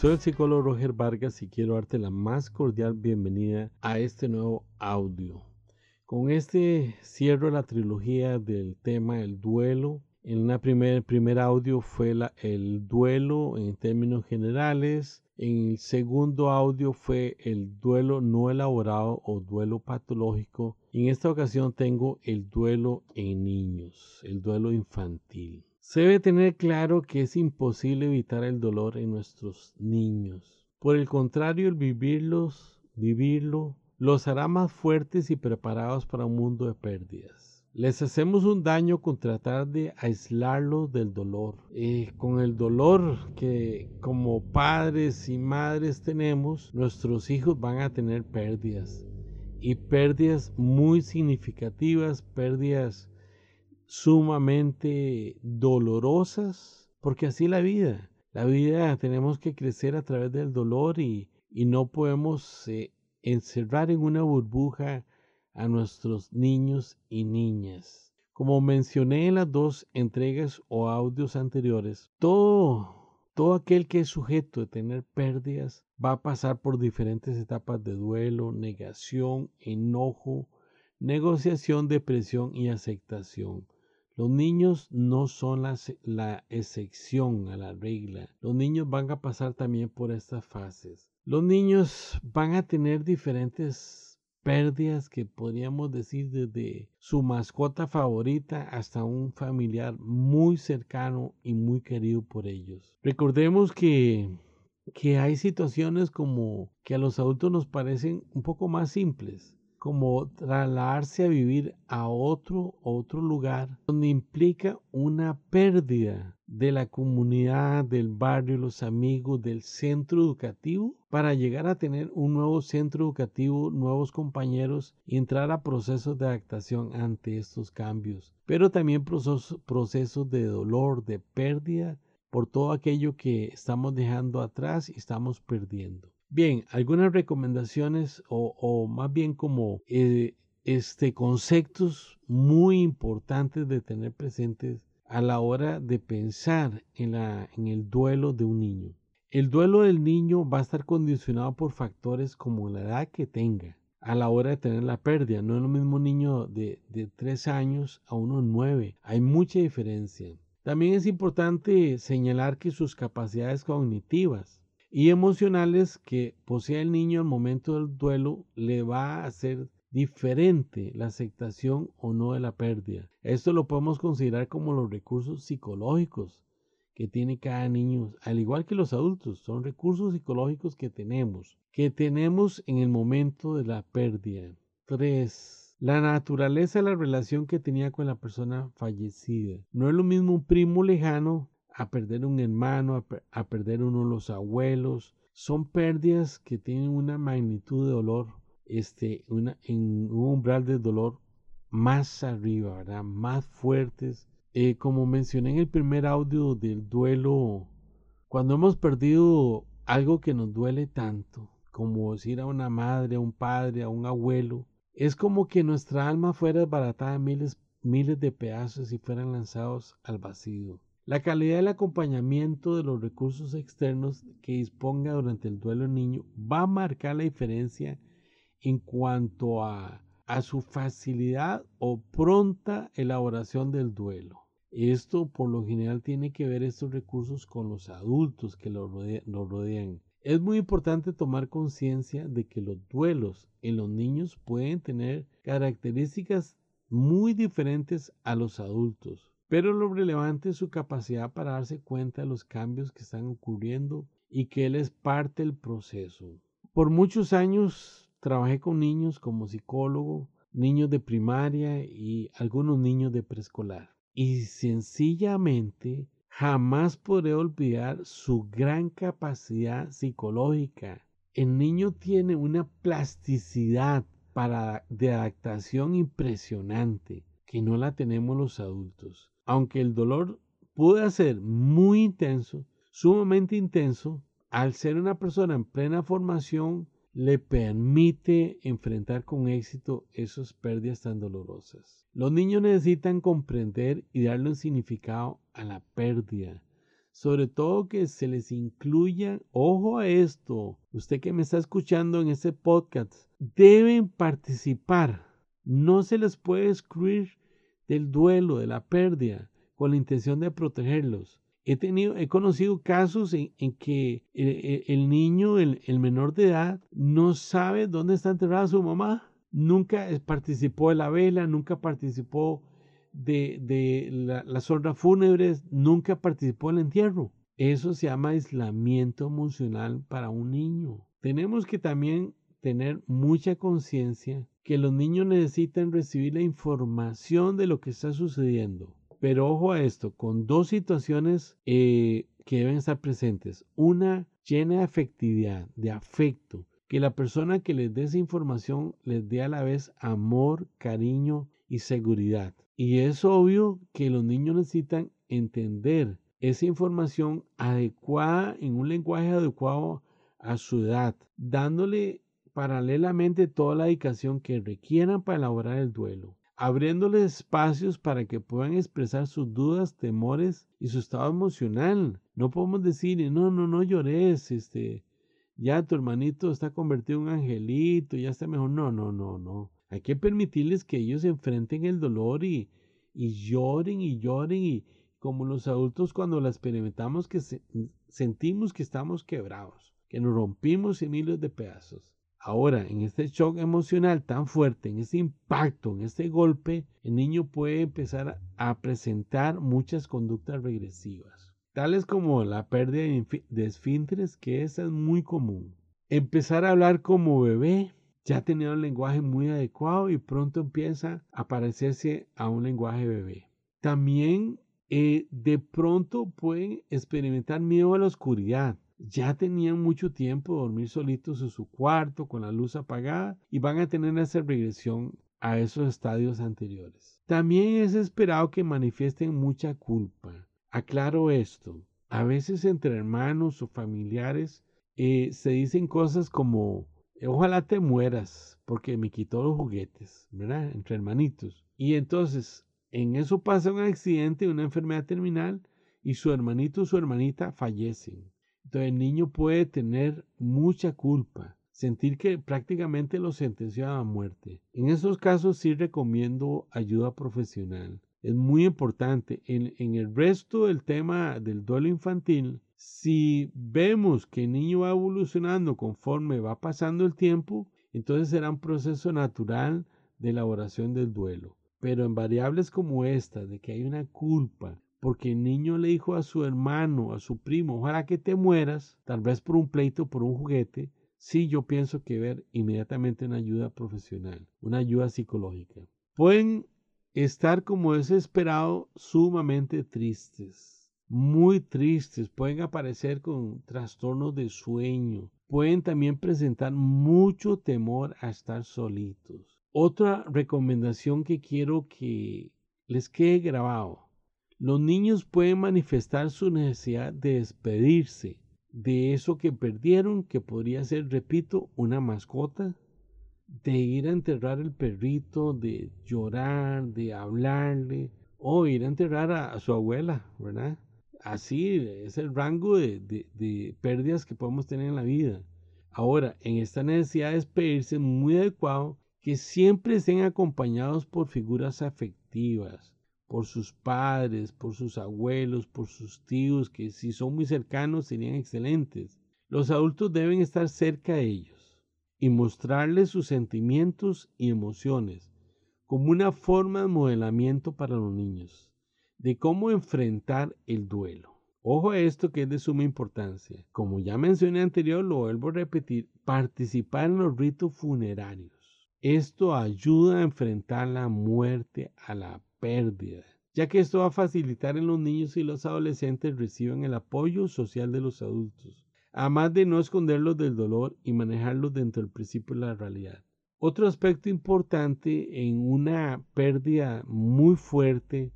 Soy el psicólogo Roger Vargas y quiero darte la más cordial bienvenida a este nuevo audio. Con este cierro la trilogía del tema el duelo. En una primer, primer audio fue el duelo en términos generales. En el segundo audio fue el duelo no elaborado o duelo patológico. En esta ocasión tengo el duelo en niños, el duelo infantil. Se debe tener claro que es imposible evitar el dolor en nuestros niños. Por el contrario, el vivirlos, vivirlo, los hará más fuertes y preparados para un mundo de pérdidas. Les hacemos un daño con tratar de aislarlos del dolor. Eh, con el dolor que como padres y madres tenemos, nuestros hijos van a tener pérdidas. Y pérdidas muy significativas, pérdidas sumamente dolorosas, porque así la vida. La vida tenemos que crecer a través del dolor y, no podemos eh, encerrar en una burbuja a nuestros niños y niñas. Como mencioné en las dos entregas o audios anteriores, todo, todo aquel que es sujeto de tener pérdidas va a pasar por diferentes etapas de duelo, negación, enojo, negociación, depresión y aceptación. Los niños no son la, excepción a la regla. Los niños van a pasar también por estas fases. Los niños van a tener diferentes pérdidas que podríamos decir desde su mascota favorita hasta un familiar muy cercano y muy querido por ellos. Recordemos que, que hay situaciones como que a los adultos nos parecen un poco más simples como trasladarse a vivir a otro, otro lugar donde implica una pérdida de la comunidad, del barrio, los amigos, del centro educativo, para llegar a tener un nuevo centro educativo, nuevos compañeros y entrar a procesos de adaptación ante estos cambios. Pero también procesos, procesos de dolor, de pérdida por todo aquello que estamos dejando atrás y estamos perdiendo. Bien, algunas recomendaciones o, más bien como eh, este, conceptos muy importantes de tener presentes a la hora de pensar en, el duelo de un niño. El duelo del niño va a estar condicionado por factores como la edad que tenga a la hora de tener la pérdida. No es lo mismo un niño de, de 3 años a uno de 9. Hay mucha diferencia. También es importante señalar que sus capacidades cognitivas y emocionales que posee el niño al momento del duelo le va a hacer diferente la aceptación o no de la pérdida. Esto lo podemos considerar como los recursos psicológicos que tiene cada niño, al igual que los adultos, son recursos psicológicos que tenemos, que tenemos en el momento de la pérdida. 3. La naturaleza de la relación que tenía con la persona fallecida. No es lo mismo un primo lejano a perder un hermano, a, perder uno de los abuelos. Son pérdidas que tienen una magnitud de dolor, este, en un umbral de dolor más arriba. Más fuertes. Eh, como mencioné en el primer audio del duelo, cuando hemos perdido algo que nos duele tanto, como decir a una madre, a un padre, a un abuelo, es como que nuestra alma fuera desbaratada en miles, miles de pedazos y fueran lanzados al vacío. La calidad del acompañamiento de los recursos externos que disponga durante el duelo niño va a marcar la diferencia en cuanto a, su facilidad o pronta elaboración del duelo. Esto por lo general tiene que ver estos recursos con los adultos que lo, rodean. Es muy importante tomar conciencia de que los duelos en los niños pueden tener características muy diferentes a los adultos. Pero lo relevante es su capacidad para darse cuenta de los cambios que están ocurriendo y que él es parte del proceso. Por muchos años trabajé con niños como psicólogo, niños de primaria y algunos niños de preescolar. Y sencillamente jamás podré olvidar su gran capacidad psicológica. El niño tiene una plasticidad para, de adaptación impresionante que no la tenemos los adultos aunque el dolor puede ser muy intenso, sumamente intenso, al ser una persona en plena formación, le permite enfrentar con éxito esas pérdidas tan dolorosas. Los niños necesitan comprender y darle un significado a la pérdida. sobre todo que se les incluya, ojo a esto, usted que me está escuchando en este podcast, deben participar. No se les puede excluir del duelo, de la pérdida, con la intención de protegerlos. He, tenido, he conocido casos en, que el, niño, el, menor de edad, no sabe dónde está enterrada su mamá. Nunca participó de la vela, nunca participó de, las honras fúnebres, nunca participó en el entierro. Eso se llama aislamiento emocional para un niño. Tenemos que también tener mucha conciencia que los niños necesitan recibir la información de lo que está sucediendo. Pero ojo a esto, con dos situaciones eh, que deben estar presentes. Una llena de afectividad, de afecto, que la persona que les dé esa información les dé a la vez amor, cariño y seguridad. Y es obvio que los niños necesitan entender esa información adecuada en un lenguaje adecuado a su edad, dándole paralelamente toda la dedicación que requieran para elaborar el duelo abriéndoles espacios para que puedan expresar sus dudas, temores y su estado emocional. No podemos decir, no, no, no llores, este, ya tu hermanito está convertido en un angelito, ya está mejor. No, no, no, no. Hay que permitirles que ellos enfrenten el dolor y, y lloren y lloren y como los adultos cuando la experimentamos que sentimos que estamos quebrados, que nos rompimos en miles de pedazos. Ahora, en este shock emocional tan fuerte, en este impacto, en este golpe, el niño puede empezar a presentar muchas conductas regresivas, tales como la pérdida de esfínteres, que esa es muy común. Empezar a hablar como bebé, ya tenía un lenguaje muy adecuado y pronto empieza a parecerse a un lenguaje bebé. También eh, de pronto pueden experimentar miedo a la oscuridad ya tenían mucho tiempo de dormir solitos en su cuarto con la luz apagada y van a tener esa regresión a esos estadios anteriores. También es esperado que manifiesten mucha culpa. Aclaro esto. A veces entre hermanos o familiares eh, se dicen cosas como ojalá te mueras porque me quitó los juguetes, ¿verdad? Entre hermanitos. Y entonces en eso pasa un accidente, una enfermedad terminal y su hermanito o su hermanita fallecen. Entonces el niño puede tener mucha culpa, sentir que prácticamente lo sentenció a muerte. En esos casos sí recomiendo ayuda profesional. Es muy importante. En, en el resto del tema del duelo infantil, si vemos que el niño va evolucionando conforme va pasando el tiempo, entonces será un proceso natural de elaboración del duelo. Pero en variables como esta, de que hay una culpa, porque el niño le dijo a su hermano, a su primo, ojalá que te mueras, tal vez por un pleito, por un juguete, sí yo pienso que ver inmediatamente una ayuda profesional, una ayuda psicológica. Pueden estar como desesperado sumamente tristes, muy tristes, pueden aparecer con trastornos de sueño, pueden también presentar mucho temor a estar solitos. Otra recomendación que quiero que les quede grabado los niños pueden manifestar su necesidad de despedirse de eso que perdieron, que podría ser, repito, una mascota, de ir a enterrar el perrito, de llorar, de hablarle, o ir a enterrar a, su abuela, ¿verdad? Así es el rango de, de, pérdidas que podemos tener en la vida. Ahora, en esta necesidad de despedirse es muy adecuado que siempre estén acompañados por figuras afectivas, por sus padres, por sus abuelos, por sus tíos, que si son muy cercanos serían excelentes. Los adultos deben estar cerca de ellos y mostrarles sus sentimientos y emociones como una forma de modelamiento para los niños, de cómo enfrentar el duelo. Ojo a esto que es de suma importancia. Como ya mencioné anterior, lo vuelvo a repetir, participar en los ritos funerarios. Esto ayuda a enfrentar la muerte, a la pérdida, ya que esto va a facilitar en los niños y los adolescentes reciban el apoyo social de los adultos, además de no esconderlos del dolor y manejarlos dentro del principio de la realidad. Otro aspecto importante en una pérdida muy fuerte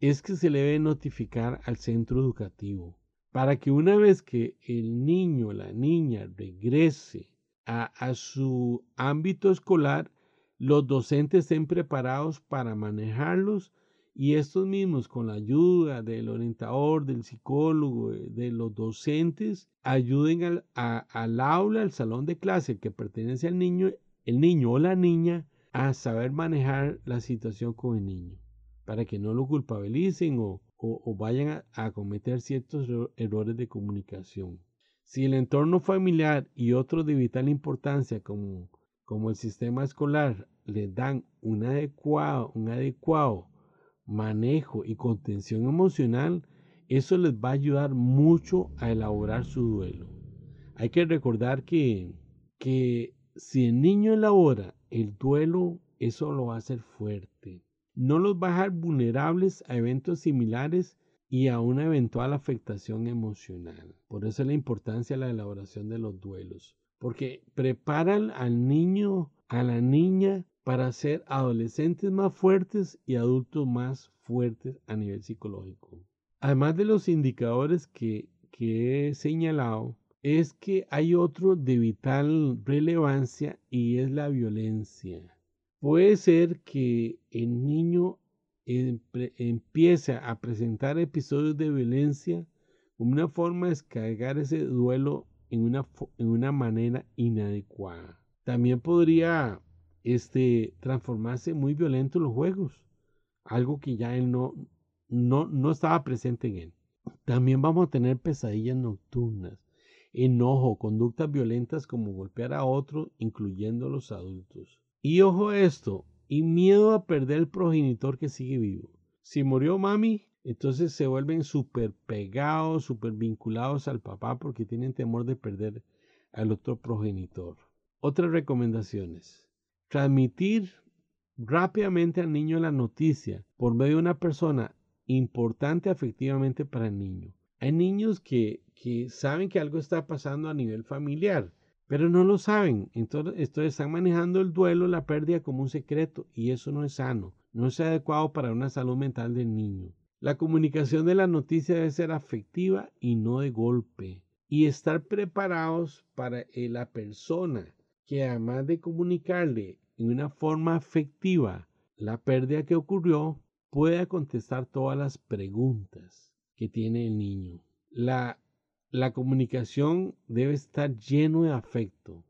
es que se le debe notificar al centro educativo para que una vez que el niño o la niña regrese a, a su ámbito escolar, los docentes estén preparados para manejarlos Y estos mismos, con la ayuda del orientador, del psicólogo, eh, de los docentes, ayuden al, al aula, al salón de clase que pertenece al niño, el niño o la niña, a saber manejar la situación con el niño, para que no lo culpabilicen o, o, vayan a, cometer ciertos errores de comunicación. Si el entorno familiar y otros de vital importancia como, como el sistema escolar les dan un adecuado, un adecuado manejo y contención emocional, eso les va a ayudar mucho a elaborar su duelo. Hay que recordar que, que si el niño elabora el duelo, eso lo va a hacer fuerte. No los va a dejar vulnerables a eventos similares y a una eventual afectación emocional. Por eso es la importancia de la elaboración de los duelos. Porque preparan al niño, a la niña, para ser adolescentes más fuertes y adultos más fuertes a nivel psicológico. Además de los indicadores que, que he señalado, es que hay otro de vital relevancia y es la violencia. Puede ser que el niño empiece a presentar episodios de violencia como una forma de descargar ese duelo en una, en una manera inadecuada. También podría este, transformarse muy violento en los juegos, algo que ya él no, no, no estaba presente en él. También vamos a tener pesadillas nocturnas, enojo, conductas violentas como golpear a otro, incluyendo los adultos. Y ojo a esto, y miedo a perder el progenitor que sigue vivo. Si murió mami, entonces se vuelven súper pegados, súper vinculados al papá porque tienen temor de perder al otro progenitor. Otras recomendaciones. Transmitir rápidamente al niño la noticia por medio de una persona importante afectivamente para el niño. Hay niños que, que saben que algo está pasando a nivel familiar, pero no lo saben. Entonces, están manejando el duelo, la pérdida como un secreto y eso no es sano, no es adecuado para una salud mental del niño. La comunicación de la noticia debe ser afectiva y no de golpe. Y estar preparados para eh, la persona que además de comunicarle en una forma afectiva la pérdida que ocurrió, pueda contestar todas las preguntas que tiene el niño. La, comunicación debe estar lleno de afecto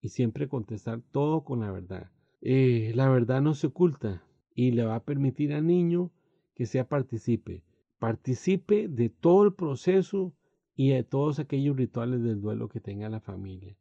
y siempre contestar todo con la verdad. Eh, la verdad no se oculta y le va a permitir al niño que sea participe. Participe de todo el proceso y de todos aquellos rituales del duelo que tenga la familia.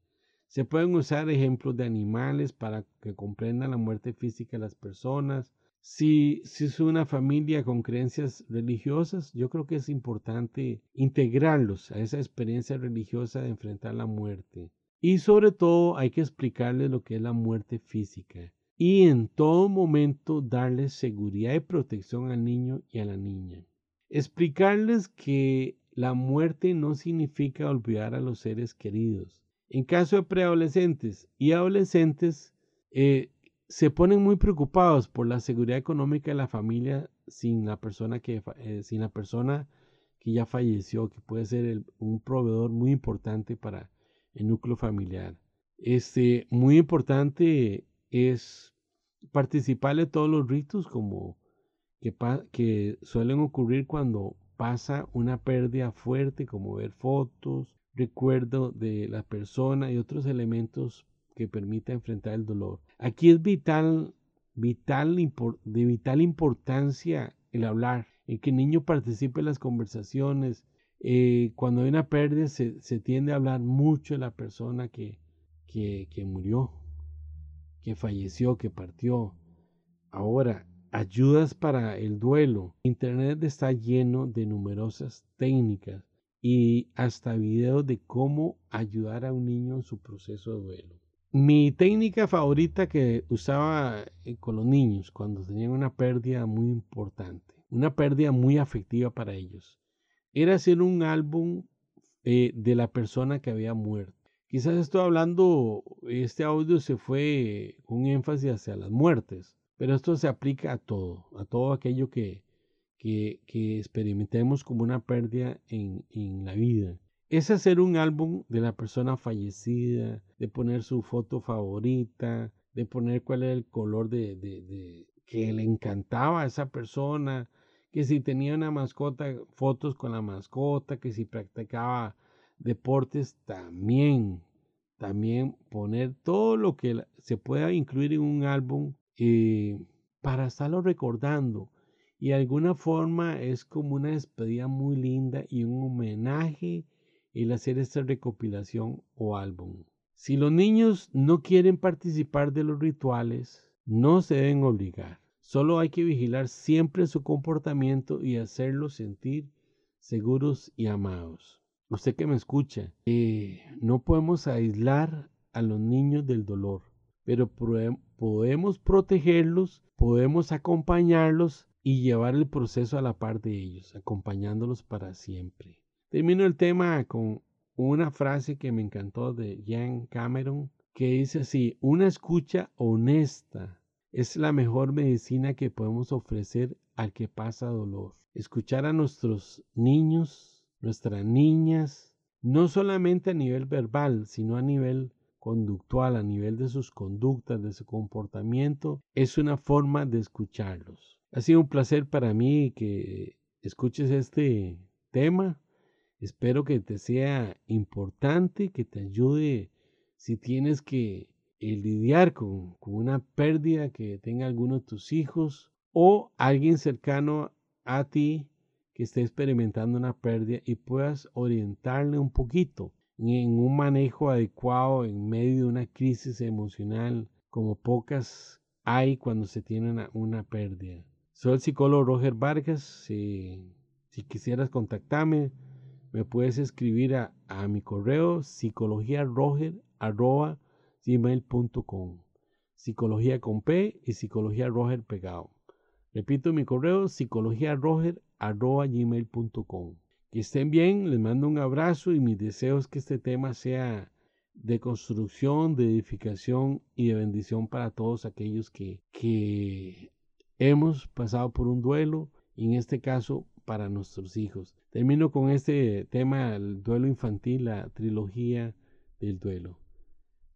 Se pueden usar ejemplos de animales para que comprendan la muerte física de las personas. Si, si es una familia con creencias religiosas, yo creo que es importante integrarlos a esa experiencia religiosa de enfrentar la muerte. Y sobre todo hay que explicarles lo que es la muerte física. Y en todo momento darles seguridad y protección al niño y a la niña. Explicarles que la muerte no significa olvidar a los seres queridos en caso de preadolescentes y adolescentes, eh, se ponen muy preocupados por la seguridad económica de la familia sin la persona que, eh, sin la persona que ya falleció, que puede ser un proveedor muy importante para el núcleo familiar. Este, muy importante es participar de todos los ritos como que, que suelen ocurrir cuando pasa una pérdida fuerte, como ver fotos, recuerdo de la persona y otros elementos que permita enfrentar el dolor. Aquí es vital, vital, de vital importancia el hablar, en que el niño participe en las conversaciones. Eh, cuando hay una pérdida se, tiende a hablar mucho de la persona que, que murió, que falleció, que partió. Ahora, ayudas para el duelo. Internet está lleno de numerosas técnicas y hasta videos de cómo ayudar a un niño en su proceso de duelo. Mi técnica favorita que usaba eh, con los niños cuando tenían una pérdida muy importante, una pérdida muy afectiva para ellos, era hacer un álbum eh, de la persona que había muerto. Quizás estoy hablando, este audio se fue con énfasis hacia las muertes, pero esto se aplica a todo, a todo aquello que, que, experimentemos como una pérdida en, la vida. Es hacer un álbum de la persona fallecida, de poner su foto favorita, de poner cuál es el color de, que le encantaba a esa persona, que si tenía una mascota, fotos con la mascota, que si practicaba deportes, también, también poner todo lo que se pueda incluir en un álbum eh, para estarlo recordando. Y de alguna forma es como una despedida muy linda y un homenaje el hacer esta recopilación o álbum. Si los niños no quieren participar de los rituales, no se deben obligar. Solo hay que vigilar siempre su comportamiento y hacerlos sentir seguros y amados. Usted que me escucha, eh, no podemos aislar a los niños del dolor, pero podemos protegerlos, podemos acompañarlos y llevar el proceso a la par de ellos, acompañándolos para siempre. Termino el tema con una frase que me encantó de Jan Cameron, que dice así, una escucha honesta es la mejor medicina que podemos ofrecer al que pasa dolor. Escuchar a nuestros niños, nuestras niñas, no solamente a nivel verbal, sino a nivel conductual, a nivel de sus conductas, de su comportamiento, es una forma de escucharlos. Ha sido un placer para mí que escuches este tema. Espero que te sea importante, que te ayude si tienes que el lidiar con, una pérdida que tenga alguno de tus hijos o alguien cercano a ti que esté experimentando una pérdida y puedas orientarle un poquito en un manejo adecuado en medio de una crisis emocional como pocas hay cuando se tiene una, pérdida. Soy el psicólogo Roger Vargas. Si, si quisieras contactarme, me puedes escribir a, a mi correo gmail.com. Psicología con P y psicología Roger pegado. Repito mi correo, psicología Roger arroba gmail.com. Que estén bien, les mando un abrazo y mi deseo es que este tema sea de construcción, de edificación y de bendición para todos aquellos que, que hemos pasado por un duelo y en este caso para nuestros hijos. Termino con este tema, el duelo infantil, la trilogía del duelo.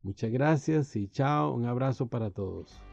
Muchas gracias y chao, un abrazo para todos.